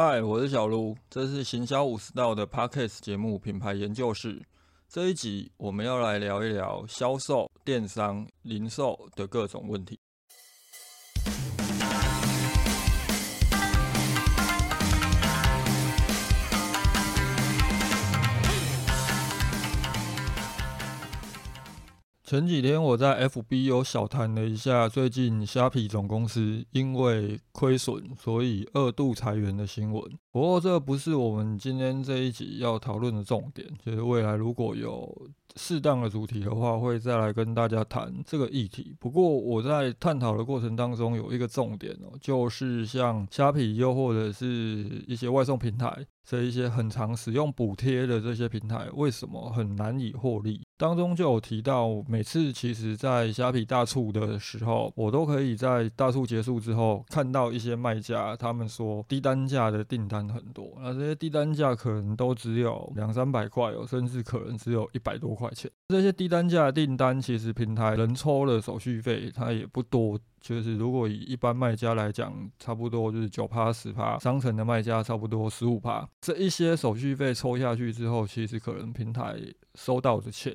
嗨，我是小卢，这是行销五十道的 Podcast 节目品牌研究室。这一集我们要来聊一聊销售、电商、零售的各种问题。前几天我在 FB 有小谈了一下，最近虾皮总公司因为亏损，所以二度裁员的新闻。不过这不是我们今天这一集要讨论的重点，就是未来如果有适当的主题的话，会再来跟大家谈这个议题。不过我在探讨的过程当中，有一个重点哦，就是像虾皮又或者是一些外送平台。这一些很常使用补贴的这些平台，为什么很难以获利？当中就有提到，每次其实在虾皮大促的时候，我都可以在大促结束之后看到一些卖家，他们说低单价的订单很多，那这些低单价可能都只有两三百块哦，甚至可能只有一百多块钱。这些低单价的订单，其实平台能抽的手续费它也不多。就是如果以一般卖家来讲，差不多就是九趴十趴，商城的卖家差不多十五趴。这一些手续费抽下去之后，其实可能平台收到的钱，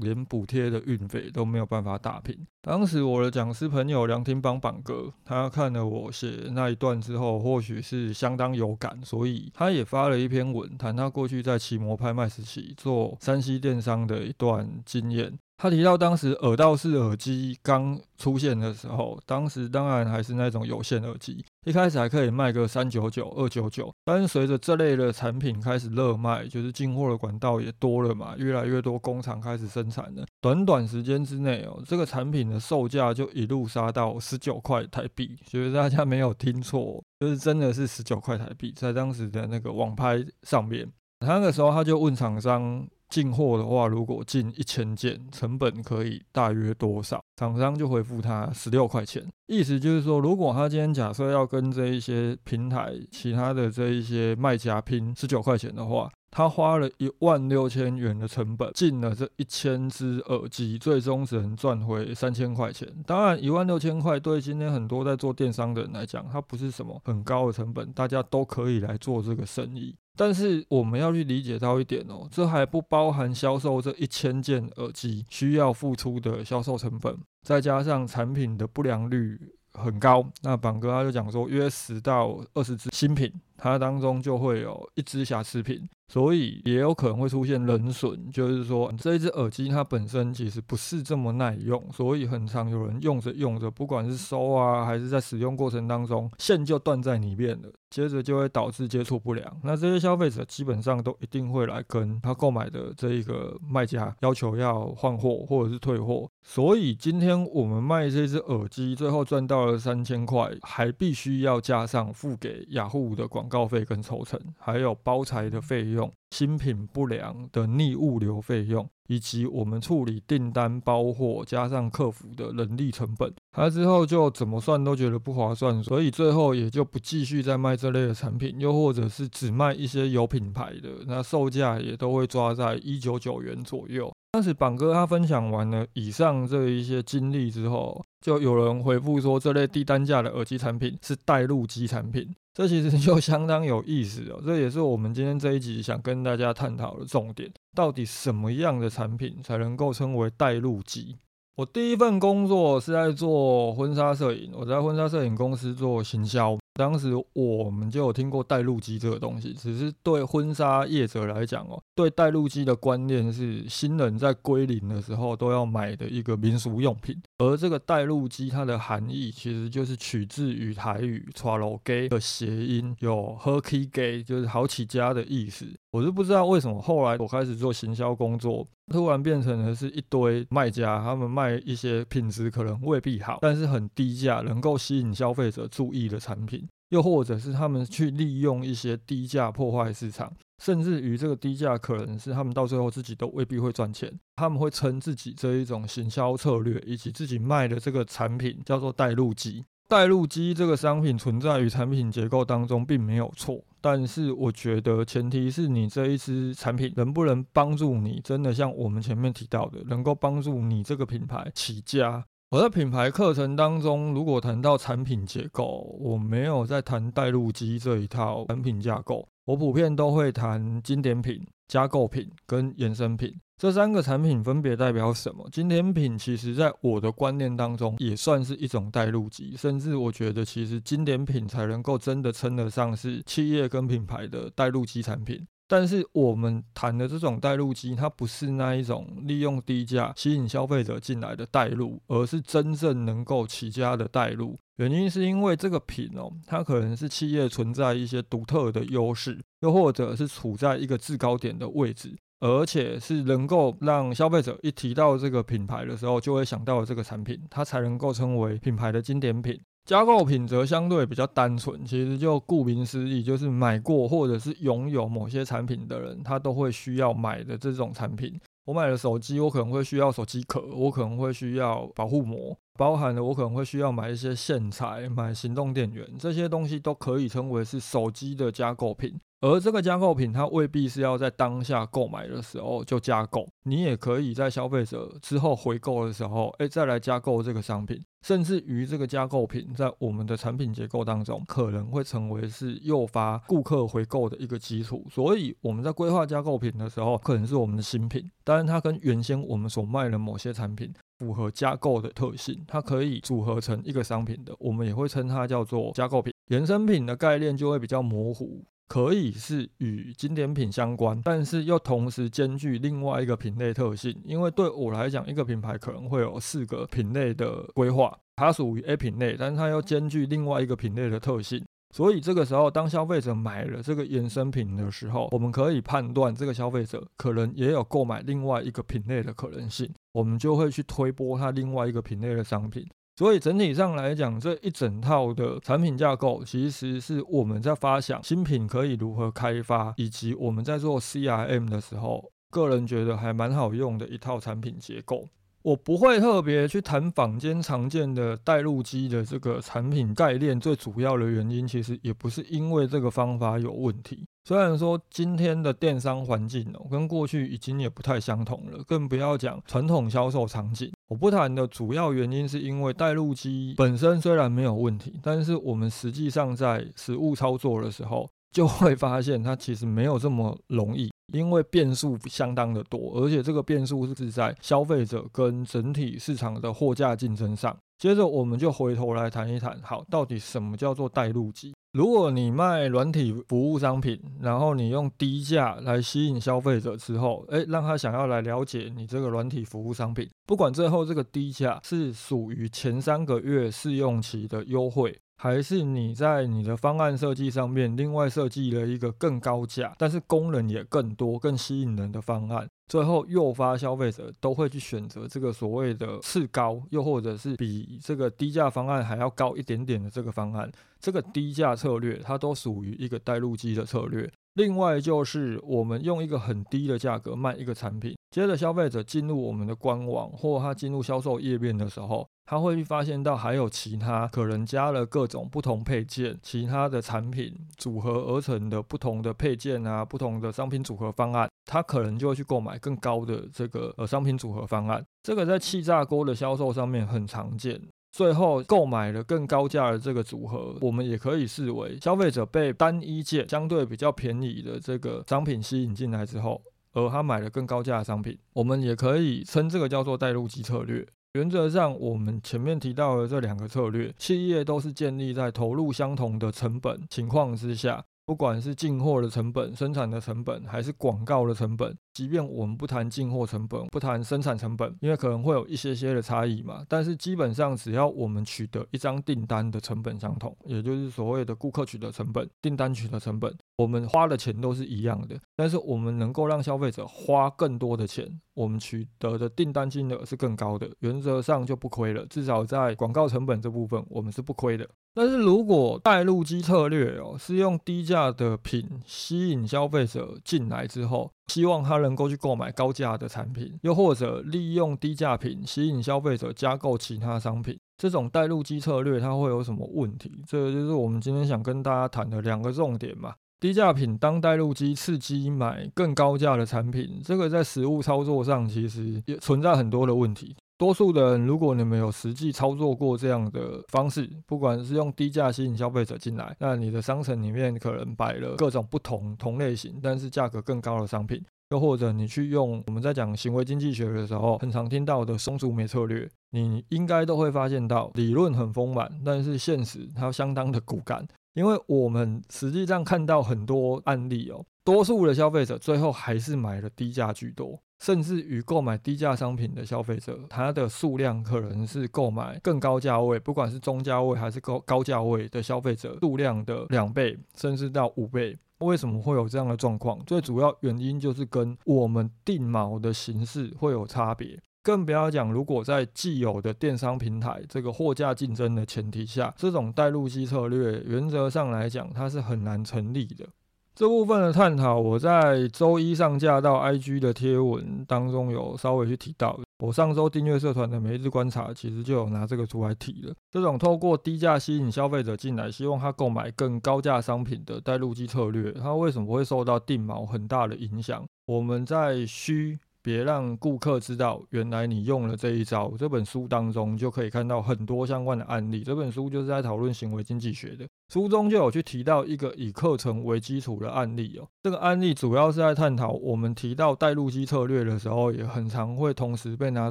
连补贴的运费都没有办法打平。当时我的讲师朋友梁天邦榜哥，他看了我写那一段之后，或许是相当有感，所以他也发了一篇文，谈他过去在奇摩拍卖时期做山西电商的一段经验。他提到，当时耳道式耳机刚出现的时候，当时当然还是那种有线耳机，一开始还可以卖个三九九、二九九，但是随着这类的产品开始热卖，就是进货的管道也多了嘛，越来越多工厂开始生产了，短短时间之内哦，这个产品的售价就一路杀到十九块台币，所以大家没有听错，就是真的是十九块台币，在当时的那个网拍上面，那个时候他就问厂商。进货的话，如果进一千件，成本可以大约多少？厂商就回复他十六块钱，意思就是说，如果他今天假设要跟这一些平台其他的这一些卖家拼十九块钱的话。他花了一万六千元的成本进了这一千只耳机，最终只能赚回三千块钱。当然，一万六千块对今天很多在做电商的人来讲，它不是什么很高的成本，大家都可以来做这个生意。但是我们要去理解到一点哦，这还不包含销售这一千件耳机需要付出的销售成本，再加上产品的不良率很高。那榜哥他就讲说，约十到二十只新品。它当中就会有一只瑕疵品，所以也有可能会出现人损，就是说这一只耳机它本身其实不是这么耐用，所以很常有人用着用着，不管是收啊还是在使用过程当中，线就断在里面了，接着就会导致接触不良。那这些消费者基本上都一定会来跟他购买的这一个卖家要求要换货或者是退货。所以今天我们卖这只耳机，最后赚到了三千块，还必须要加上付给雅虎的广。告费跟抽成，还有包材的费用、新品不良的逆物流费用，以及我们处理订单包货加上客服的人力成本，他之后就怎么算都觉得不划算，所以最后也就不继续再卖这类的产品，又或者是只卖一些有品牌的，那售价也都会抓在一九九元左右。当时榜哥他分享完了以上这一些经历之后，就有人回复说，这类低单价的耳机产品是带入机产品。这其实就相当有意思哦，这也是我们今天这一集想跟大家探讨的重点。到底什么样的产品才能够称为带路机？我第一份工作是在做婚纱摄影，我在婚纱摄影公司做行销。当时我们就有听过带路机这个东西，只是对婚纱业者来讲哦，对带路机的观念是新人在归零的时候都要买的一个民俗用品。而这个带路机它的含义其实就是取自于台语 “trao gay” 的谐音，有 “herky gay” 就是好起家的意思。我是不知道为什么后来我开始做行销工作，突然变成了是一堆卖家，他们卖一些品质可能未必好，但是很低价，能够吸引消费者注意的产品。又或者是他们去利用一些低价破坏市场，甚至于这个低价可能是他们到最后自己都未必会赚钱。他们会称自己这一种行销策略，以及自己卖的这个产品叫做带路机。带路机这个商品存在于产品结构当中并没有错，但是我觉得前提是你这一支产品能不能帮助你真的像我们前面提到的，能够帮助你这个品牌起家。我在品牌课程当中，如果谈到产品结构，我没有在谈带路机这一套产品架构，我普遍都会谈经典品、加购品跟衍生品。这三个产品分别代表什么？经典品其实在我的观念当中也算是一种带路机，甚至我觉得其实经典品才能够真的称得上是企业跟品牌的带路机产品。但是我们谈的这种带路机，它不是那一种利用低价吸引消费者进来的带路，而是真正能够起家的带路。原因是因为这个品哦，它可能是企业存在一些独特的优势，又或者是处在一个制高点的位置。而且是能够让消费者一提到这个品牌的时候，就会想到这个产品，它才能够称为品牌的经典品。加购品则相对比较单纯，其实就顾名思义，就是买过或者是拥有某些产品的人，他都会需要买的这种产品。我买了手机，我可能会需要手机壳，我可能会需要保护膜，包含了我可能会需要买一些线材、买行动电源，这些东西都可以称为是手机的加购品。而这个加购品，它未必是要在当下购买的时候就加购，你也可以在消费者之后回购的时候，哎，再来加购这个商品。甚至于这个加购品，在我们的产品结构当中，可能会成为是诱发顾客回购的一个基础。所以我们在规划加购品的时候，可能是我们的新品，当然它跟原先我们所卖的某些产品符合加购的特性，它可以组合成一个商品的，我们也会称它叫做加购品。衍生品的概念就会比较模糊。可以是与经典品相关，但是又同时兼具另外一个品类特性。因为对我来讲，一个品牌可能会有四个品类的规划，它属于 A 品类，但是它又兼具另外一个品类的特性。所以这个时候，当消费者买了这个衍生品的时候，我们可以判断这个消费者可能也有购买另外一个品类的可能性，我们就会去推播它另外一个品类的商品。所以整体上来讲，这一整套的产品架构，其实是我们在发想新品可以如何开发，以及我们在做 CRM 的时候，个人觉得还蛮好用的一套产品结构。我不会特别去谈坊间常见的带路机的这个产品概念，最主要的原因其实也不是因为这个方法有问题。虽然说今天的电商环境哦，跟过去已经也不太相同了，更不要讲传统销售场景。我不谈的主要原因是因为带路机本身虽然没有问题，但是我们实际上在实物操作的时候，就会发现它其实没有这么容易。因为变数相当的多，而且这个变数是在消费者跟整体市场的货架竞争上。接着我们就回头来谈一谈，好，到底什么叫做带路机？如果你卖软体服务商品，然后你用低价来吸引消费者之后，诶，让他想要来了解你这个软体服务商品，不管最后这个低价是属于前三个月试用期的优惠。还是你在你的方案设计上面另外设计了一个更高价，但是功能也更多、更吸引人的方案，最后诱发消费者都会去选择这个所谓的次高，又或者是比这个低价方案还要高一点点的这个方案，这个低价策略它都属于一个带路机的策略。另外就是我们用一个很低的价格卖一个产品，接着消费者进入我们的官网或他进入销售页面的时候。他会发现到还有其他可能加了各种不同配件、其他的产品组合而成的不同的配件啊，不同的商品组合方案，他可能就会去购买更高的这个呃商品组合方案。这个在气炸锅的销售上面很常见。最后购买了更高价的这个组合，我们也可以视为消费者被单一件相对比较便宜的这个商品吸引进来之后，而他买了更高价的商品，我们也可以称这个叫做带路机策略。原则上，我们前面提到的这两个策略，企业都是建立在投入相同的成本情况之下。不管是进货的成本、生产的成本，还是广告的成本，即便我们不谈进货成本、不谈生产成本，因为可能会有一些些的差异嘛。但是基本上，只要我们取得一张订单的成本相同，也就是所谓的顾客取得成本、订单取得成本，我们花的钱都是一样的。但是我们能够让消费者花更多的钱，我们取得的订单金额是更高的，原则上就不亏了。至少在广告成本这部分，我们是不亏的。但是如果带路机策略哦，是用低价的品吸引消费者进来之后，希望他能够去购买高价的产品，又或者利用低价品吸引消费者加购其他商品，这种带路机策略它会有什么问题？这个就是我们今天想跟大家谈的两个重点嘛。低价品当带路机刺激买更高价的产品，这个在实物操作上其实也存在很多的问题。多数的人，如果你们有实际操作过这样的方式，不管是用低价吸引消费者进来，那你的商城里面可能摆了各种不同同类型，但是价格更高的商品，又或者你去用我们在讲行为经济学的时候，很常听到的松竹梅策略，你应该都会发现到理论很丰满，但是现实它相当的骨感，因为我们实际上看到很多案例哦，多数的消费者最后还是买了低价居多。甚至于购买低价商品的消费者，他的数量可能是购买更高价位，不管是中价位还是高高价位的消费者数量的两倍，甚至到五倍。为什么会有这样的状况？最主要原因就是跟我们定锚的形式会有差别。更不要讲，如果在既有的电商平台这个货架竞争的前提下，这种带路机策略原则上来讲，它是很难成立的。这部分的探讨，我在周一上架到 IG 的贴文当中有稍微去提到。我上周订阅社团的每日观察，其实就有拿这个出来提了。这种透过低价吸引消费者进来，希望他购买更高价商品的带路机策略，它为什么会受到定锚很大的影响？我们在需。别让顾客知道，原来你用了这一招。这本书当中就可以看到很多相关的案例。这本书就是在讨论行为经济学的，书中就有去提到一个以课程为基础的案例哦。这个案例主要是在探讨我们提到带路机策略的时候，也很常会同时被拿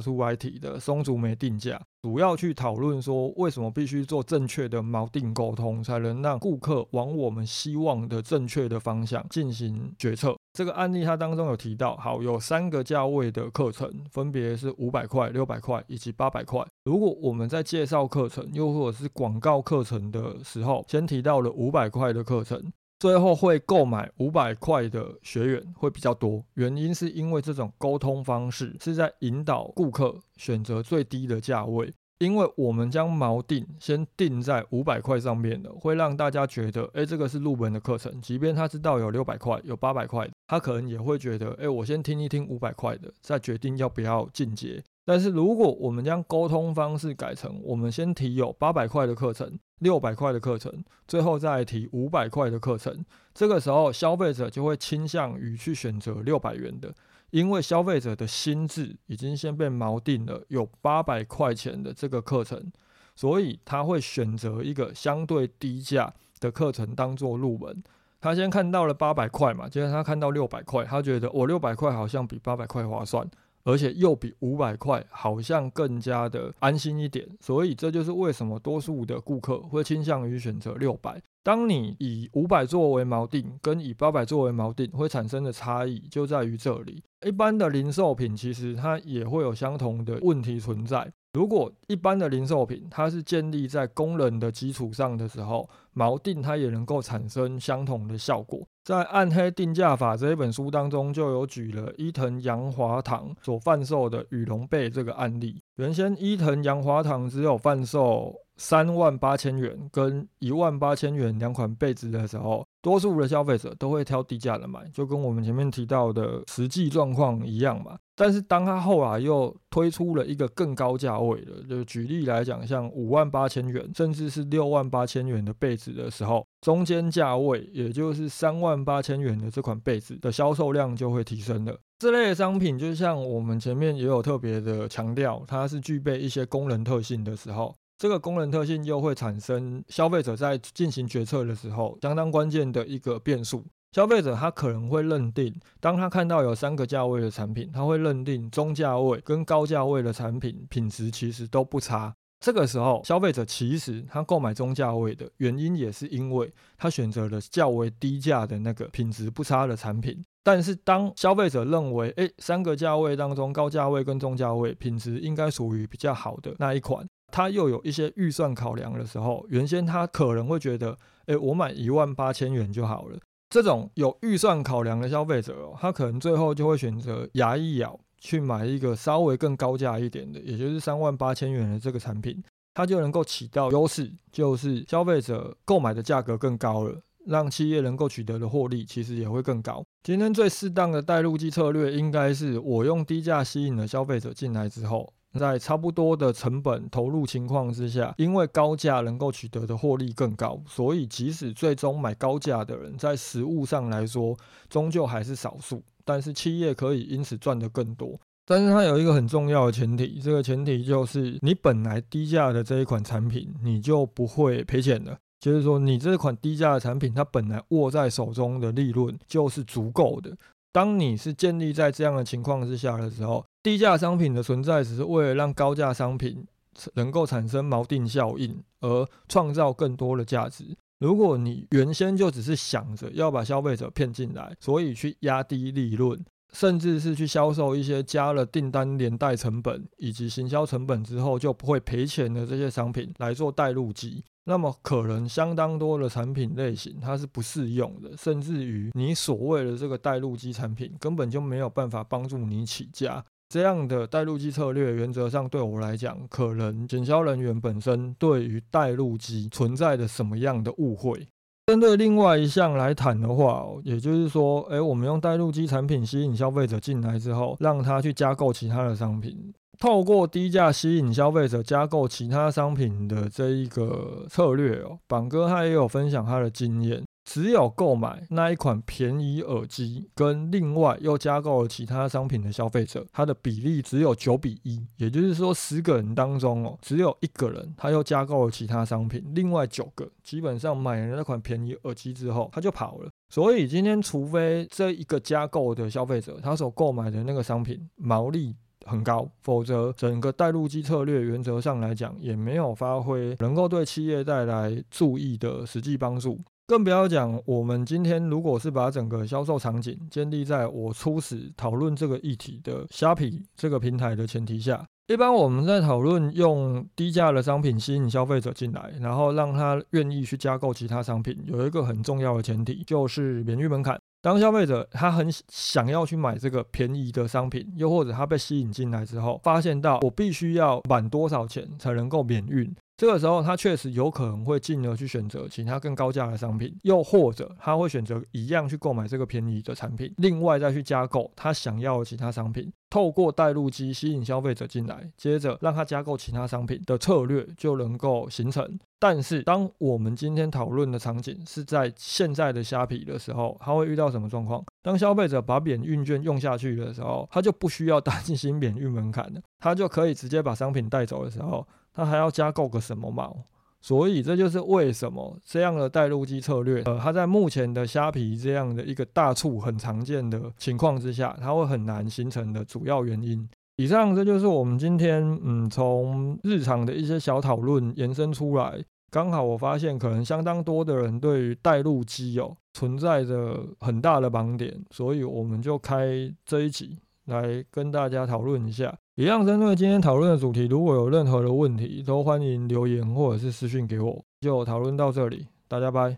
出来提的松竹梅定价。主要去讨论说，为什么必须做正确的锚定沟通，才能让顾客往我们希望的正确的方向进行决策。这个案例它当中有提到，好，有三个价位的课程，分别是五百块、六百块以及八百块。如果我们在介绍课程，又或者是广告课程的时候，先提到了五百块的课程。最后会购买五百块的学员会比较多，原因是因为这种沟通方式是在引导顾客选择最低的价位，因为我们将锚定先定在五百块上面的，会让大家觉得，哎，这个是入门的课程，即便他知道有六百块、有八百块，他可能也会觉得，哎，我先听一听五百块的，再决定要不要进阶。但是如果我们将沟通方式改成，我们先提有八百块的课程、六百块的课程，最后再提五百块的课程，这个时候消费者就会倾向于去选择六百元的，因为消费者的心智已经先被锚定了有八百块钱的这个课程，所以他会选择一个相对低价的课程当做入门。他先看到了八百块嘛，接着他看到六百块，他觉得我六百块好像比八百块划算。而且又比五百块好像更加的安心一点，所以这就是为什么多数的顾客会倾向于选择六百。当你以五百作为锚定，跟以八百作为锚定会产生的差异就在于这里。一般的零售品其实它也会有相同的问题存在。如果一般的零售品它是建立在功能的基础上的时候，锚定它也能够产生相同的效果。在《暗黑定价法》这一本书当中，就有举了伊藤洋华堂所贩售的羽绒被这个案例。原先伊藤洋华堂只有贩售。三万八千元跟一万八千元两款被子的时候，多数的消费者都会挑低价的买，就跟我们前面提到的实际状况一样嘛。但是当他后来又推出了一个更高价位的，就举例来讲，像五万八千元甚至是六万八千元的被子的时候，中间价位也就是三万八千元的这款被子的销售量就会提升了。这类商品就像我们前面也有特别的强调，它是具备一些功能特性的时候。这个功能特性又会产生消费者在进行决策的时候相当关键的一个变数。消费者他可能会认定，当他看到有三个价位的产品，他会认定中价位跟高价位的产品品质其实都不差。这个时候，消费者其实他购买中价位的原因也是因为他选择了较为低价的那个品质不差的产品。但是当消费者认为，诶，三个价位当中高价位跟中价位品质应该属于比较好的那一款。他又有一些预算考量的时候，原先他可能会觉得，哎，我买一万八千元就好了。这种有预算考量的消费者哦，他可能最后就会选择牙一咬去买一个稍微更高价一点的，也就是三万八千元的这个产品，它就能够起到优势，就是消费者购买的价格更高了，让企业能够取得的获利其实也会更高。今天最适当的带路机策略，应该是我用低价吸引了消费者进来之后。在差不多的成本投入情况之下，因为高价能够取得的获利更高，所以即使最终买高价的人，在实物上来说，终究还是少数。但是企业可以因此赚得更多。但是它有一个很重要的前提，这个前提就是你本来低价的这一款产品，你就不会赔钱的。就是说，你这款低价的产品，它本来握在手中的利润就是足够的。当你是建立在这样的情况之下的时候，低价商品的存在只是为了让高价商品能够产生锚定效应，而创造更多的价值。如果你原先就只是想着要把消费者骗进来，所以去压低利润，甚至是去销售一些加了订单连带成本以及行销成本之后就不会赔钱的这些商品来做带路机。那么可能相当多的产品类型它是不适用的，甚至于你所谓的这个带路机产品根本就没有办法帮助你起家。这样的带路机策略，原则上对我来讲，可能减销人员本身对于带路机存在的什么样的误会。针对另外一项来谈的话，也就是说，诶，我们用带路机产品吸引消费者进来之后，让他去加购其他的商品。透过低价吸引消费者加购其他商品的这一个策略哦，板哥他也有分享他的经验。只有购买那一款便宜耳机，跟另外又加购了其他商品的消费者，它的比例只有九比一，也就是说十个人当中哦，只有一个人他又加购了其他商品，另外九个基本上买了那款便宜耳机之后他就跑了。所以今天除非这一个加购的消费者他所购买的那个商品毛利。很高，否则整个带路机策略原则上来讲也没有发挥能够对企业带来注意的实际帮助。更不要讲，我们今天如果是把整个销售场景建立在我初始讨论这个议题的虾皮这个平台的前提下，一般我们在讨论用低价的商品吸引消费者进来，然后让他愿意去加购其他商品，有一个很重要的前提就是免运门槛。当消费者他很想要去买这个便宜的商品，又或者他被吸引进来之后，发现到我必须要满多少钱才能够免运，这个时候他确实有可能会进而去选择其他更高价的商品，又或者他会选择一样去购买这个便宜的产品，另外再去加购他想要的其他商品。透过带路机吸引消费者进来，接着让他加购其他商品的策略就能够形成。但是，当我们今天讨论的场景是在现在的虾皮的时候，他会遇到什么状况？当消费者把免运券用下去的时候，他就不需要担心免运门槛了，他就可以直接把商品带走的时候，他还要加购个什么毛？所以这就是为什么这样的带路机策略，呃，它在目前的虾皮这样的一个大促很常见的情况之下，它会很难形成的主要原因。以上这就是我们今天嗯从日常的一些小讨论延伸出来，刚好我发现可能相当多的人对于带路机有存在着很大的盲点，所以我们就开这一集来跟大家讨论一下。一样针对今天讨论的主题，如果有任何的问题，都欢迎留言或者是私讯给我。就讨论到这里，大家拜。